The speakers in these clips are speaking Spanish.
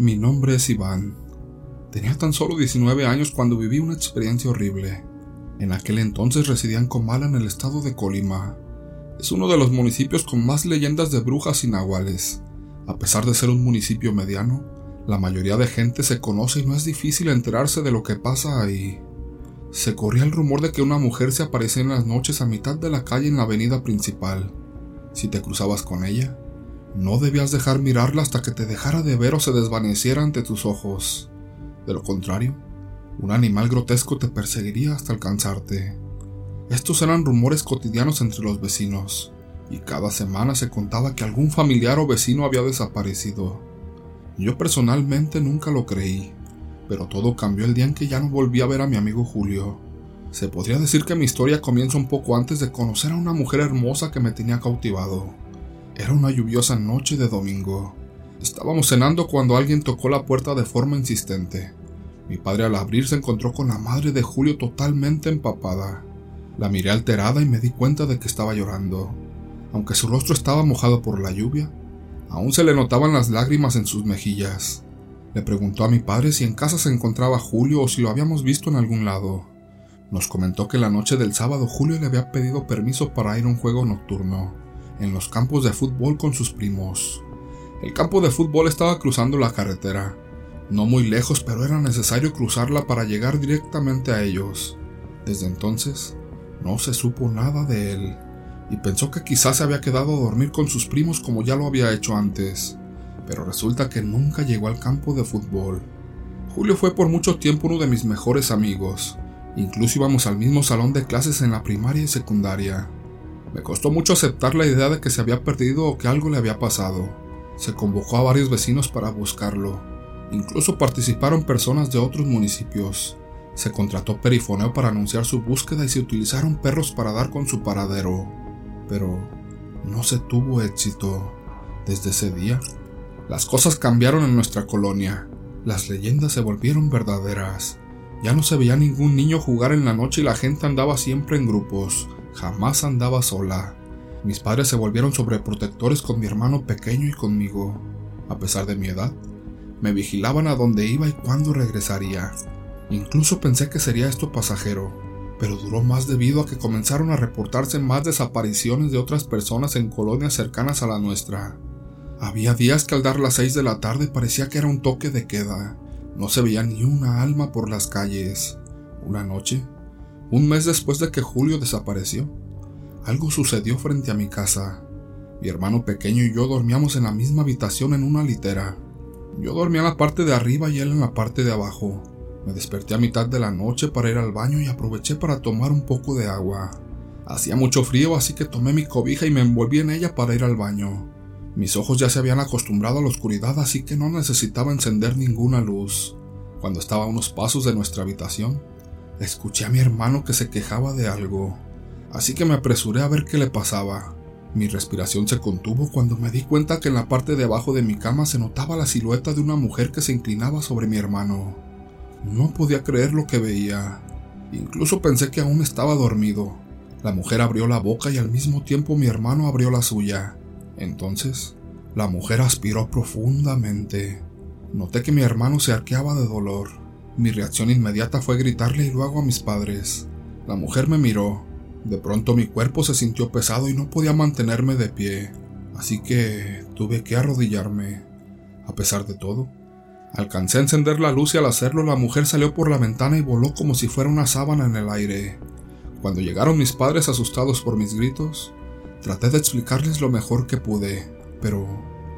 Mi nombre es Iván. Tenía tan solo 19 años cuando viví una experiencia horrible. En aquel entonces residía en Comala en el estado de Colima. Es uno de los municipios con más leyendas de brujas y. A pesar de ser un municipio mediano, la mayoría de gente se conoce y no es difícil enterarse de lo que pasa ahí. Se corría el rumor de que una mujer se aparecía en las noches a mitad de la calle en la avenida principal. Si te cruzabas con ella, no debías dejar mirarla hasta que te dejara de ver o se desvaneciera ante tus ojos. De lo contrario, un animal grotesco te perseguiría hasta alcanzarte. Estos eran rumores cotidianos entre los vecinos, y cada semana se contaba que algún familiar o vecino había desaparecido. Yo personalmente nunca lo creí, pero todo cambió el día en que ya no volví a ver a mi amigo Julio. Se podría decir que mi historia comienza un poco antes de conocer a una mujer hermosa que me tenía cautivado. Era una lluviosa noche de domingo. Estábamos cenando cuando alguien tocó la puerta de forma insistente. Mi padre al abrir se encontró con la madre de Julio totalmente empapada. La miré alterada y me di cuenta de que estaba llorando. Aunque su rostro estaba mojado por la lluvia, aún se le notaban las lágrimas en sus mejillas. Le preguntó a mi padre si en casa se encontraba Julio o si lo habíamos visto en algún lado. Nos comentó que la noche del sábado Julio le había pedido permiso para ir a un juego nocturno en los campos de fútbol con sus primos. El campo de fútbol estaba cruzando la carretera, no muy lejos, pero era necesario cruzarla para llegar directamente a ellos. Desde entonces, no se supo nada de él, y pensó que quizás se había quedado a dormir con sus primos como ya lo había hecho antes, pero resulta que nunca llegó al campo de fútbol. Julio fue por mucho tiempo uno de mis mejores amigos, incluso íbamos al mismo salón de clases en la primaria y secundaria. Me costó mucho aceptar la idea de que se había perdido o que algo le había pasado. Se convocó a varios vecinos para buscarlo. Incluso participaron personas de otros municipios. Se contrató perifoneo para anunciar su búsqueda y se utilizaron perros para dar con su paradero. Pero no se tuvo éxito. Desde ese día, las cosas cambiaron en nuestra colonia. Las leyendas se volvieron verdaderas. Ya no se veía ningún niño jugar en la noche y la gente andaba siempre en grupos Jamás andaba sola. Mis padres se volvieron sobreprotectores con mi hermano pequeño y conmigo. A pesar de mi edad, me vigilaban a dónde iba y cuándo regresaría. Incluso pensé que sería esto pasajero, pero duró más debido a que comenzaron a reportarse más desapariciones de otras personas en colonias cercanas a la nuestra. Había días que al dar las seis de la tarde parecía que era un toque de queda. No se veía ni una alma por las calles. Una noche, un mes después de que Julio desapareció, algo sucedió frente a mi casa. Mi hermano pequeño y yo dormíamos en la misma habitación en una litera. Yo dormía en la parte de arriba y él en la parte de abajo. Me desperté a mitad de la noche para ir al baño y aproveché para tomar un poco de agua. Hacía mucho frío, así que tomé mi cobija y me envolví en ella para ir al baño. Mis ojos ya se habían acostumbrado a la oscuridad, así que no necesitaba encender ninguna luz. Cuando estaba a unos pasos de nuestra habitación, Escuché a mi hermano que se quejaba de algo, así que me apresuré a ver qué le pasaba. Mi respiración se contuvo cuando me di cuenta que en la parte de abajo de mi cama se notaba la silueta de una mujer que se inclinaba sobre mi hermano. No podía creer lo que veía. Incluso pensé que aún estaba dormido. La mujer abrió la boca y al mismo tiempo mi hermano abrió la suya. Entonces, la mujer aspiró profundamente. Noté que mi hermano se arqueaba de dolor. Mi reacción inmediata fue gritarle y luego a mis padres. La mujer me miró. De pronto mi cuerpo se sintió pesado y no podía mantenerme de pie, así que tuve que arrodillarme. A pesar de todo, alcancé a encender la luz y al hacerlo la mujer salió por la ventana y voló como si fuera una sábana en el aire. Cuando llegaron mis padres asustados por mis gritos, traté de explicarles lo mejor que pude, pero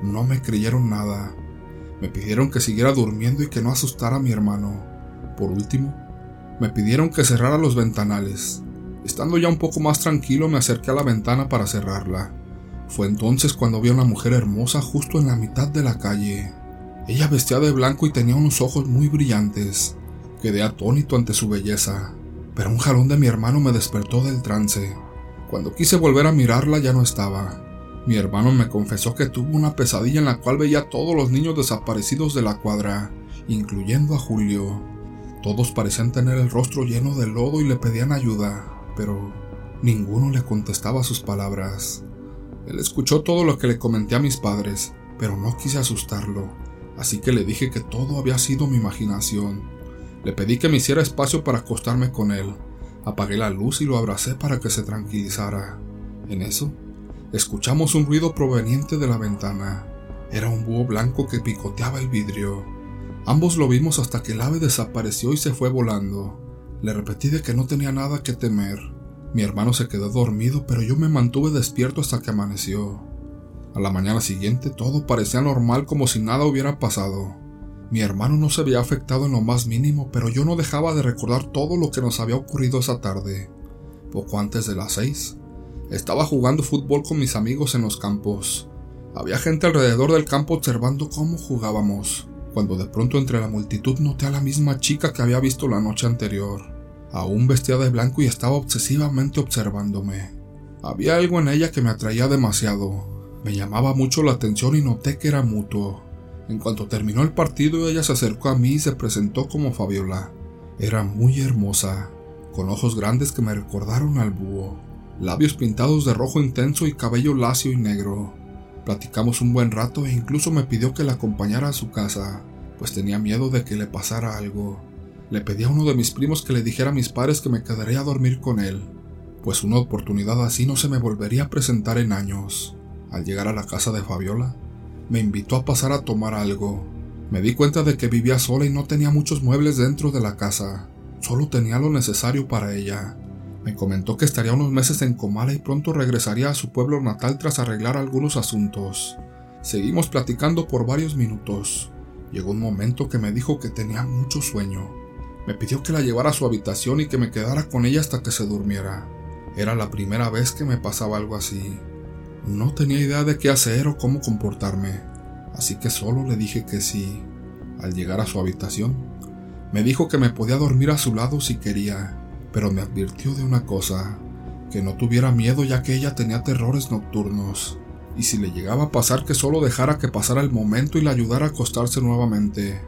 no me creyeron nada. Me pidieron que siguiera durmiendo y que no asustara a mi hermano. Por último, me pidieron que cerrara los ventanales. Estando ya un poco más tranquilo me acerqué a la ventana para cerrarla. Fue entonces cuando vi a una mujer hermosa justo en la mitad de la calle. Ella vestía de blanco y tenía unos ojos muy brillantes. Quedé atónito ante su belleza, pero un jalón de mi hermano me despertó del trance. Cuando quise volver a mirarla ya no estaba. Mi hermano me confesó que tuvo una pesadilla en la cual veía a todos los niños desaparecidos de la cuadra, incluyendo a Julio. Todos parecían tener el rostro lleno de lodo y le pedían ayuda, pero ninguno le contestaba sus palabras. Él escuchó todo lo que le comenté a mis padres, pero no quise asustarlo, así que le dije que todo había sido mi imaginación. Le pedí que me hiciera espacio para acostarme con él. Apagué la luz y lo abracé para que se tranquilizara. En eso, escuchamos un ruido proveniente de la ventana. Era un búho blanco que picoteaba el vidrio. Ambos lo vimos hasta que el ave desapareció y se fue volando. Le repetí de que no tenía nada que temer. Mi hermano se quedó dormido, pero yo me mantuve despierto hasta que amaneció. A la mañana siguiente todo parecía normal como si nada hubiera pasado. Mi hermano no se había afectado en lo más mínimo, pero yo no dejaba de recordar todo lo que nos había ocurrido esa tarde. Poco antes de las seis, estaba jugando fútbol con mis amigos en los campos. Había gente alrededor del campo observando cómo jugábamos, cuando de pronto entre la multitud noté a la misma chica que había visto la noche anterior, aún vestida de blanco y estaba obsesivamente observándome. Había algo en ella que me atraía demasiado, me llamaba mucho la atención y noté que era mutuo. En cuanto terminó el partido, ella se acercó a mí y se presentó como Fabiola. Era muy hermosa, con ojos grandes que me recordaron al búho, labios pintados de rojo intenso y cabello lacio y negro. Platicamos un buen rato e incluso me pidió que la acompañara a su casa, pues tenía miedo de que le pasara algo. Le pedí a uno de mis primos que le dijera a mis padres que me quedaría a dormir con él, pues una oportunidad así no se me volvería a presentar en años. Al llegar a la casa de Fabiola, me invitó a pasar a tomar algo. Me di cuenta de que vivía sola y no tenía muchos muebles dentro de la casa, solo tenía lo necesario para ella. Me comentó que estaría unos meses en Comala y pronto regresaría a su pueblo natal tras arreglar algunos asuntos. Seguimos platicando por varios minutos. Llegó un momento que me dijo que tenía mucho sueño. Me pidió que la llevara a su habitación y que me quedara con ella hasta que se durmiera. Era la primera vez que me pasaba algo así. No tenía idea de qué hacer o cómo comportarme, así que solo le dije que sí. Al llegar a su habitación, me dijo que me podía dormir a su lado si quería, pero me advirtió de una cosa, que no tuviera miedo ya que ella tenía terrores nocturnos, y si le llegaba a pasar que solo dejara que pasara el momento y la ayudara a acostarse nuevamente.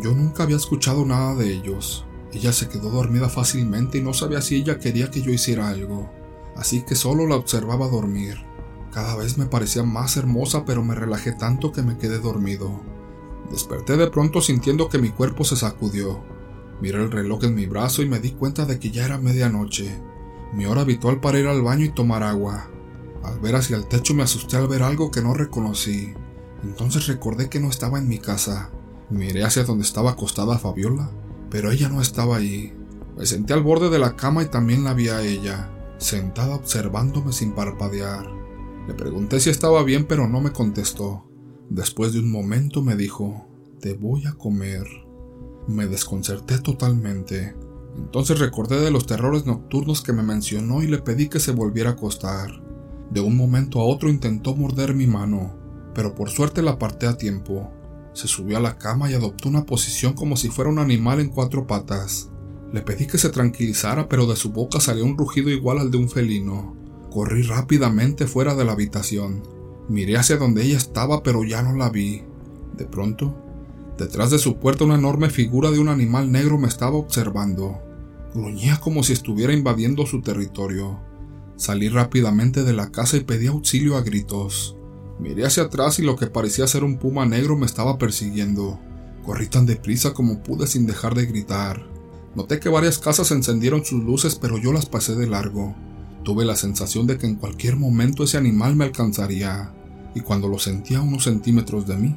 Yo nunca había escuchado nada de ellos. Ella se quedó dormida fácilmente y no sabía si ella quería que yo hiciera algo, así que solo la observaba dormir. Cada vez me parecía más hermosa, pero me relajé tanto que me quedé dormido. Desperté de pronto sintiendo que mi cuerpo se sacudió. Miré el reloj en mi brazo y me di cuenta de que ya era medianoche, mi hora habitual para ir al baño y tomar agua. Al ver hacia el techo me asusté al ver algo que no reconocí. Entonces recordé que no estaba en mi casa. Miré hacia donde estaba acostada Fabiola, pero ella no estaba ahí. Me senté al borde de la cama y también la vi a ella, sentada observándome sin parpadear. Le pregunté si estaba bien, pero no me contestó. Después de un momento me dijo, te voy a comer. Me desconcerté totalmente. Entonces recordé de los terrores nocturnos que me mencionó y le pedí que se volviera a acostar. De un momento a otro intentó morder mi mano, pero por suerte la aparté a tiempo. Se subió a la cama y adoptó una posición como si fuera un animal en cuatro patas. Le pedí que se tranquilizara, pero de su boca salió un rugido igual al de un felino. Corrí rápidamente fuera de la habitación. Miré hacia donde ella estaba, pero ya no la vi. De pronto, detrás de su puerta una enorme figura de un animal negro me estaba observando. Gruñía como si estuviera invadiendo su territorio. Salí rápidamente de la casa y pedí auxilio a gritos. Miré hacia atrás y lo que parecía ser un puma negro me estaba persiguiendo. Corrí tan deprisa como pude sin dejar de gritar. Noté que varias casas encendieron sus luces, pero yo las pasé de largo. Tuve la sensación de que en cualquier momento ese animal me alcanzaría, y cuando lo sentía a unos centímetros de mí,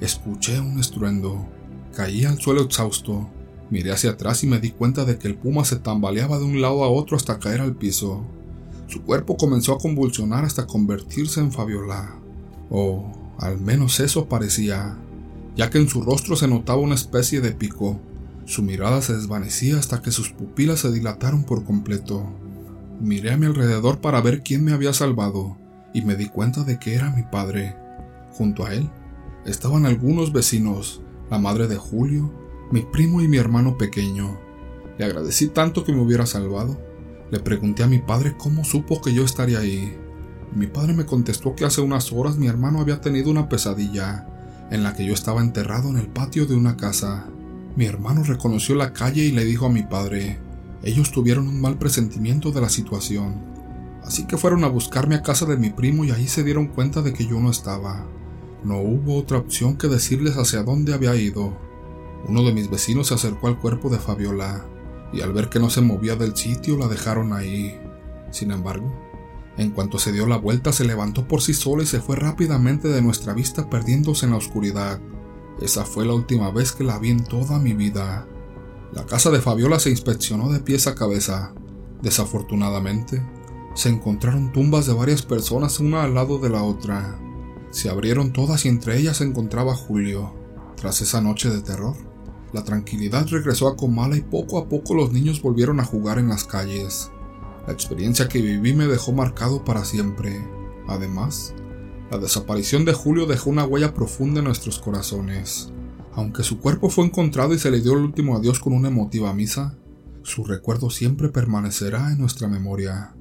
escuché un estruendo. Caí al suelo exhausto, miré hacia atrás y me di cuenta de que el puma se tambaleaba de un lado a otro hasta caer al piso. Su cuerpo comenzó a convulsionar hasta convertirse en Fabiola. O al menos eso parecía, ya que en su rostro se notaba una especie de pico. Su mirada se desvanecía hasta que sus pupilas se dilataron por completo. Miré a mi alrededor para ver quién me había salvado y me di cuenta de que era mi padre. Junto a él estaban algunos vecinos, la madre de Julio, mi primo y mi hermano pequeño. Le agradecí tanto que me hubiera salvado. Le pregunté a mi padre cómo supo que yo estaría ahí. Mi padre me contestó que hace unas horas mi hermano había tenido una pesadilla, en la que yo estaba enterrado en el patio de una casa. Mi hermano reconoció la calle y le dijo a mi padre, ellos tuvieron un mal presentimiento de la situación, así que fueron a buscarme a casa de mi primo y ahí se dieron cuenta de que yo no estaba. No hubo otra opción que decirles hacia dónde había ido. Uno de mis vecinos se acercó al cuerpo de Fabiola y al ver que no se movía del sitio la dejaron ahí. Sin embargo, en cuanto se dio la vuelta se levantó por sí sola y se fue rápidamente de nuestra vista perdiéndose en la oscuridad. Esa fue la última vez que la vi en toda mi vida. La casa de Fabiola se inspeccionó de pies a cabeza. Desafortunadamente, se encontraron tumbas de varias personas una al lado de la otra. Se abrieron todas y entre ellas se encontraba Julio. Tras esa noche de terror, la tranquilidad regresó a Comala y poco a poco los niños volvieron a jugar en las calles. La experiencia que viví me dejó marcado para siempre. Además, la desaparición de Julio dejó una huella profunda en nuestros corazones. Aunque su cuerpo fue encontrado y se le dio el último adiós con una emotiva misa, su recuerdo siempre permanecerá en nuestra memoria.